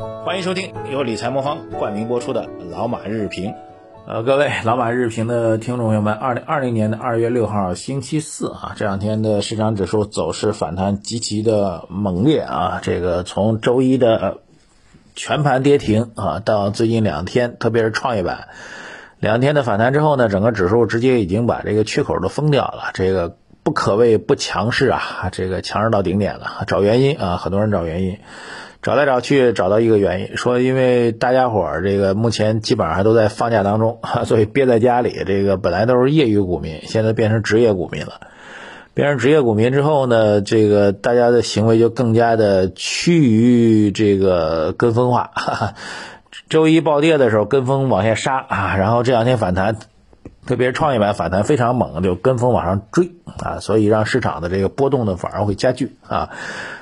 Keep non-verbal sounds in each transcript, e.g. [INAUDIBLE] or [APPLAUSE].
欢迎收听由理财魔方冠名播出的《老马日评》。呃，各位老马日评的听众朋友们，二零二零年的二月六号星期四啊，这两天的市场指数走势反弹极其的猛烈啊。这个从周一的全盘跌停啊，到最近两天，特别是创业板两天的反弹之后呢，整个指数直接已经把这个缺口都封掉了。这个不可谓不强势啊，这个强势到顶点了。找原因啊，很多人找原因。找来找去找到一个原因，说因为大家伙儿这个目前基本上还都在放假当中，[LAUGHS] 所以憋在家里。这个本来都是业余股民，现在变成职业股民了。变成职业股民之后呢，这个大家的行为就更加的趋于这个跟风化。周一暴跌的时候跟风往下杀啊，然后这两天反弹，特别是创业板反弹非常猛，就跟风往上追啊，所以让市场的这个波动呢反而会加剧啊。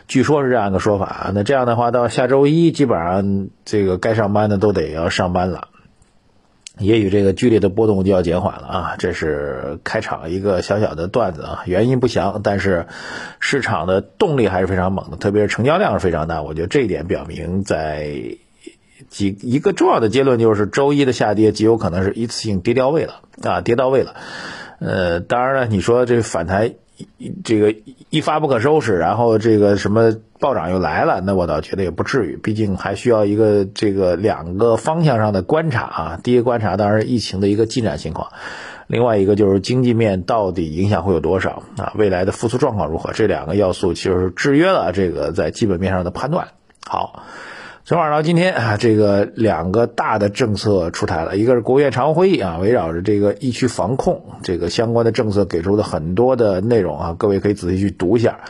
据说是这样一个说法，那这样的话，到下周一基本上这个该上班的都得要上班了，也许这个剧烈的波动就要减缓了啊。这是开场一个小小的段子啊，原因不详，但是市场的动力还是非常猛的，特别是成交量是非常大。我觉得这一点表明，在几一个重要的结论就是，周一的下跌极有可能是一次性跌掉位了啊，跌到位了。呃，当然了，你说这反弹。这个一发不可收拾，然后这个什么暴涨又来了，那我倒觉得也不至于，毕竟还需要一个这个两个方向上的观察啊。第一个观察当然疫情的一个进展情况，另外一个就是经济面到底影响会有多少啊？未来的复苏状况如何？这两个要素其实制约了这个在基本面上的判断。好。昨晚到今天啊，这个两个大的政策出台了，一个是国务院常务会议啊，围绕着这个疫区防控这个相关的政策给出的很多的内容啊，各位可以仔细去读一下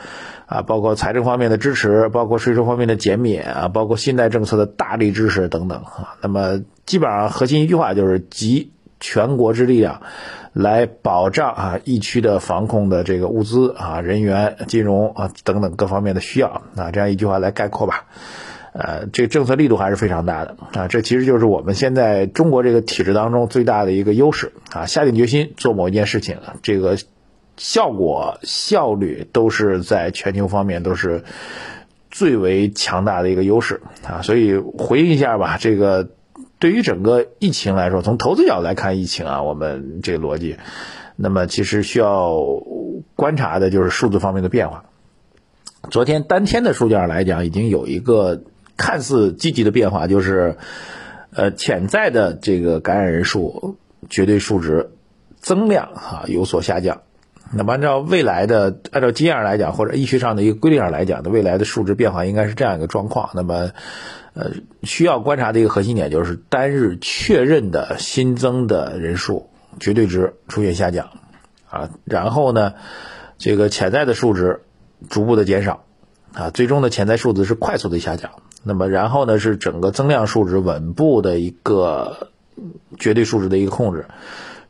啊，包括财政方面的支持，包括税收方面的减免啊，包括信贷政策的大力支持等等啊。那么基本上核心一句话就是集全国之力量来保障啊疫区的防控的这个物资啊、人员、金融啊等等各方面的需要啊，这样一句话来概括吧。呃，这个政策力度还是非常大的啊！这其实就是我们现在中国这个体制当中最大的一个优势啊！下定决心做某一件事情，这个效果效率都是在全球方面都是最为强大的一个优势啊！所以回应一下吧，这个对于整个疫情来说，从投资角度来看疫情啊，我们这个逻辑，那么其实需要观察的就是数字方面的变化。昨天单天的数据上来讲，已经有一个。看似积极的变化就是，呃，潜在的这个感染人数绝对数值增量哈有所下降。那么按照未来的按照经验来讲，或者医学上的一个规律上来讲的未来的数值变化应该是这样一个状况。那么，呃，需要观察的一个核心点就是单日确认的新增的人数绝对值出现下降啊，然后呢，这个潜在的数值逐步的减少啊，最终的潜在数字是快速的下降。那么，然后呢是整个增量数值稳步的一个绝对数值的一个控制。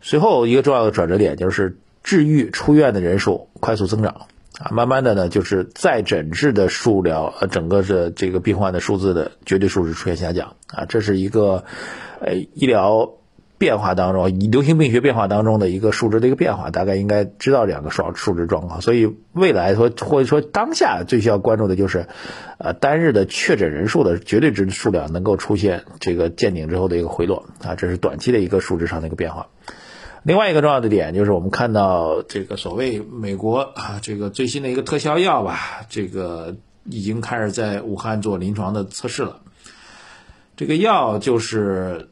随后一个重要的转折点就是治愈出院的人数快速增长啊，慢慢的呢就是再诊治的数量呃整个的这个病患的数字的绝对数值出现下降啊，这是一个呃医疗。变化当中，流行病学变化当中的一个数值的一个变化，大概应该知道两个数数值状况。所以未来说或者说当下最需要关注的就是，呃，单日的确诊人数的绝对值数量能够出现这个见顶之后的一个回落啊，这是短期的一个数值上的一个变化。另外一个重要的点就是我们看到这个所谓美国啊这个最新的一个特效药吧，这个已经开始在武汉做临床的测试了。这个药就是。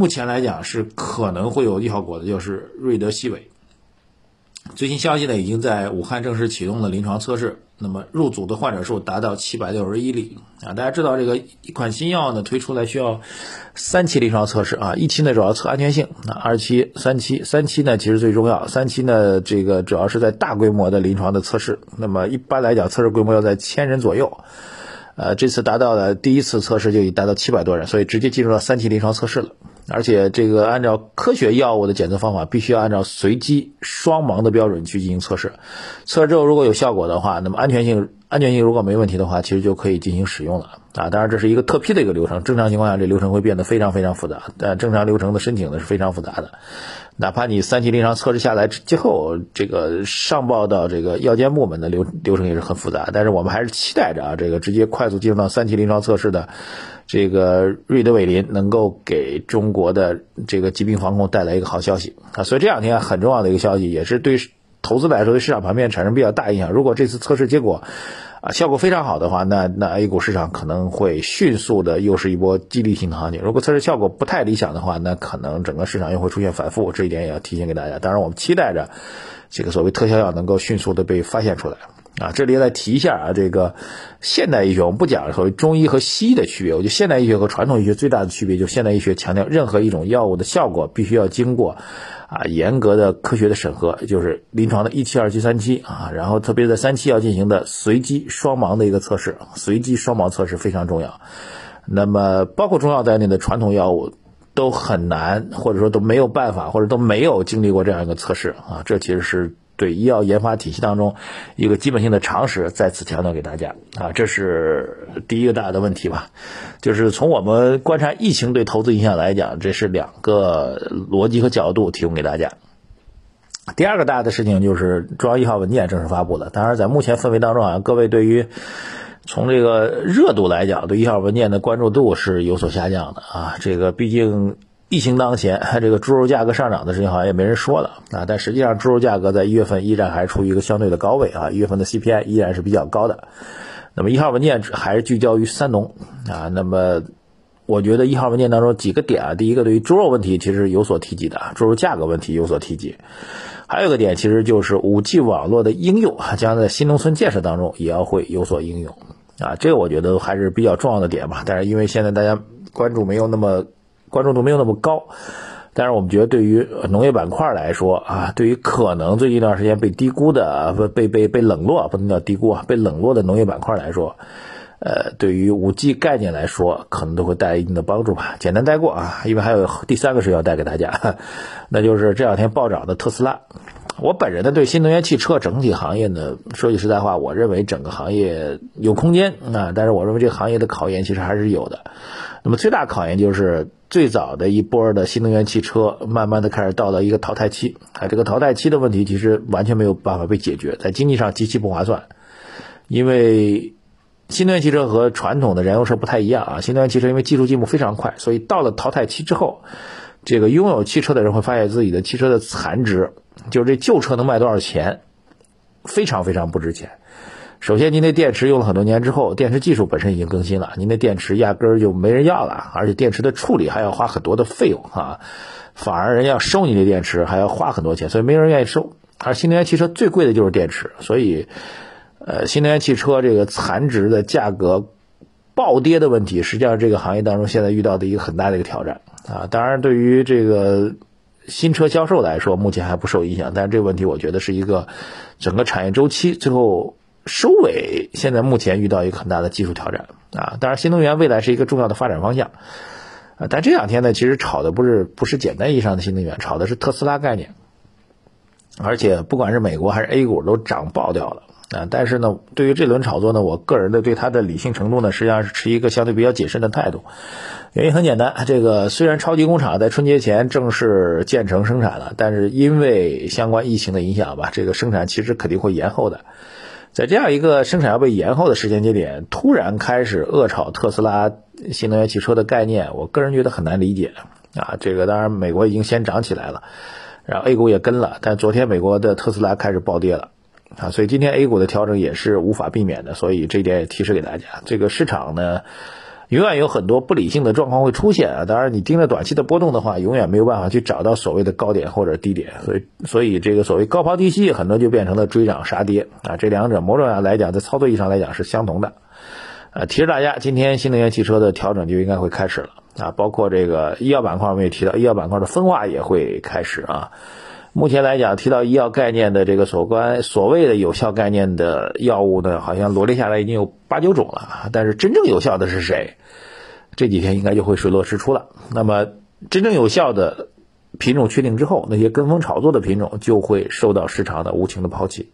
目前来讲是可能会有利好果的，就是瑞德西韦。最新消息呢，已经在武汉正式启动了临床测试。那么入组的患者数达到七百六十一例啊！大家知道这个一款新药呢推出来需要三期临床测试啊，一期呢主要测安全性，那二期、三期，三期呢其实最重要，三期呢这个主要是在大规模的临床的测试。那么一般来讲，测试规模要在千人左右。呃，这次达到了第一次测试就已达到七百多人，所以直接进入了三期临床测试了。而且这个按照科学药物的检测方法，必须要按照随机双盲的标准去进行测试。测试之后如果有效果的话，那么安全性安全性如果没问题的话，其实就可以进行使用了啊。当然这是一个特批的一个流程，正常情况下这流程会变得非常非常复杂。但正常流程的申请呢是非常复杂的，哪怕你三期临床测试下来之后，这个上报到这个药监部门的流流程也是很复杂。但是我们还是期待着啊，这个直接快速进入到三期临床测试的这个瑞德韦林能够给中国的这个疾病防控带来一个好消息啊。所以这两天很重要的一个消息，也是对。投资来说，对市场盘面产生比较大影响。如果这次测试结果啊效果非常好的话，那那 A 股市场可能会迅速的又是一波激励性的行情。如果测试效果不太理想的话，那可能整个市场又会出现反复。这一点也要提醒给大家。当然，我们期待着这个所谓特效药能够迅速的被发现出来啊。这里再提一下啊，这个现代医学我们不讲所谓中医和西医的区别，我觉得现代医学和传统医学最大的区别就是现代医学强调任何一种药物的效果必须要经过。啊，严格的科学的审核，就是临床的一期、二期、三期啊，然后特别在三期要进行的随机双盲的一个测试，随机双盲测试非常重要。那么，包括中药在内的传统药物都很难，或者说都没有办法，或者都没有经历过这样一个测试啊，这其实是。对医药研发体系当中一个基本性的常识，再次强调给大家啊，这是第一个大的问题吧。就是从我们观察疫情对投资影响来讲，这是两个逻辑和角度提供给大家。第二个大的事情就是中央一号文件正式发布了。当然，在目前氛围当中啊，各位对于从这个热度来讲，对一号文件的关注度是有所下降的啊。这个毕竟。疫情当前，这个猪肉价格上涨的事情好像也没人说了啊。但实际上，猪肉价格在一月份依然还处于一个相对的高位啊。一月份的 CPI 依然是比较高的。那么一号文件还是聚焦于三农啊。那么我觉得一号文件当中几个点啊，第一个对于猪肉问题其实有所提及的，猪肉价格问题有所提及。还有一个点其实就是五 G 网络的应用啊，将在新农村建设当中也要会有所应用啊。这个我觉得还是比较重要的点吧。但是因为现在大家关注没有那么。关注度没有那么高，但是我们觉得对于农业板块来说啊，对于可能最近一段时间被低估的、不被被被冷落，不能叫低估啊，被冷落的农业板块来说，呃，对于五 G 概念来说，可能都会带来一定的帮助吧。简单带过啊，因为还有第三个是要带给大家，[LAUGHS] 那就是这两天暴涨的特斯拉。我本人呢，对新能源汽车整体行业呢，说句实在话，我认为整个行业有空间啊，但是我认为这个行业的考验其实还是有的。那么最大考验就是最早的一波的新能源汽车，慢慢的开始到了一个淘汰期啊。这个淘汰期的问题其实完全没有办法被解决，在经济上极其不划算。因为新能源汽车和传统的燃油车不太一样啊，新能源汽车因为技术进步非常快，所以到了淘汰期之后，这个拥有汽车的人会发现自己的汽车的残值，就是这旧车能卖多少钱，非常非常不值钱。首先，您的电池用了很多年之后，电池技术本身已经更新了，您的电池压根儿就没人要了，而且电池的处理还要花很多的费用啊，反而人家要收你的电池还要花很多钱，所以没人愿意收。而新能源汽车最贵的就是电池，所以，呃，新能源汽车这个残值的价格暴跌的问题，实际上这个行业当中现在遇到的一个很大的一个挑战啊。当然，对于这个新车销售来说，目前还不受影响，但是这个问题我觉得是一个整个产业周期最后。收尾现在目前遇到一个很大的技术挑战啊，当然新能源未来是一个重要的发展方向啊，但这两天呢，其实炒的不是不是简单意义上的新能源，炒的是特斯拉概念，而且不管是美国还是 A 股都涨爆掉了啊。但是呢，对于这轮炒作呢，我个人的对它的理性程度呢，实际上是持一个相对比较谨慎的态度。原因很简单，这个虽然超级工厂在春节前正式建成生产了，但是因为相关疫情的影响吧，这个生产其实肯定会延后的。在这样一个生产要被延后的时间节点，突然开始恶炒特斯拉新能源汽车的概念，我个人觉得很难理解啊。这个当然美国已经先涨起来了，然后 A 股也跟了，但昨天美国的特斯拉开始暴跌了啊，所以今天 A 股的调整也是无法避免的。所以这一点也提示给大家，这个市场呢。永远有很多不理性的状况会出现啊！当然，你盯着短期的波动的话，永远没有办法去找到所谓的高点或者低点，所以，所以这个所谓高抛低吸，很多就变成了追涨杀跌啊！这两者某种上来讲，在操作意义上来讲是相同的。呃，提示大家，今天新能源汽车的调整就应该会开始了啊！包括这个医药板块，我们也提到，医药板块的分化也会开始啊。目前来讲，提到医药概念的这个所关所谓的有效概念的药物呢，好像罗列下来已经有八九种了。但是真正有效的是谁？这几天应该就会水落石出了。那么真正有效的品种确定之后，那些跟风炒作的品种就会受到市场的无情的抛弃。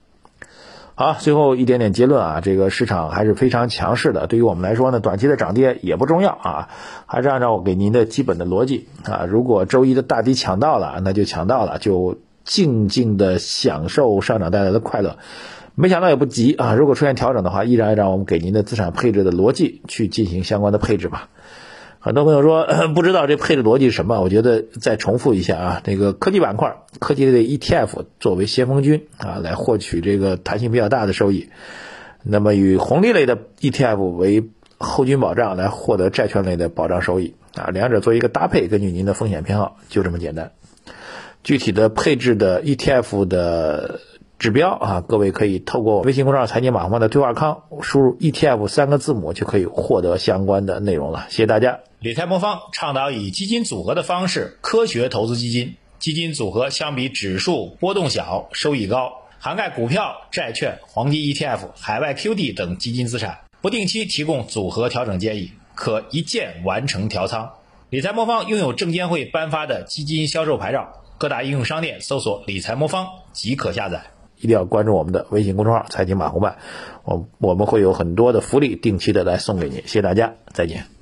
好，最后一点点结论啊，这个市场还是非常强势的。对于我们来说呢，短期的涨跌也不重要啊，还是按照我给您的基本的逻辑啊。如果周一的大低抢到了，那就抢到了，就静静的享受上涨带来的快乐。没想到也不急啊，如果出现调整的话，依然按照我们给您的资产配置的逻辑去进行相关的配置吧。很多朋友说 [COUGHS] 不知道这配置逻辑是什么，我觉得再重复一下啊，这个科技板块、科技类的 ETF 作为先锋军啊，来获取这个弹性比较大的收益；那么与红利类的 ETF 为后军保障，来获得债券类的保障收益啊，两者做一个搭配，根据您的风险偏好，就这么简单。具体的配置的 ETF 的。指标啊，各位可以透过微信公众号“财经马红的对话框”输入 ETF 三个字母，就可以获得相关的内容了。谢谢大家。理财魔方倡导以基金组合的方式科学投资基金，基金组合相比指数波动小，收益高，涵盖股票、债券、黄金 ETF、海外 QD 等基金资产，不定期提供组合调整建议，可一键完成调仓。理财魔方拥有证监会颁发的基金销售牌照，各大应用商店搜索“理财魔方”即可下载。一定要关注我们的微信公众号“财经马红漫”，我我们会有很多的福利定期的来送给你，谢谢大家，再见。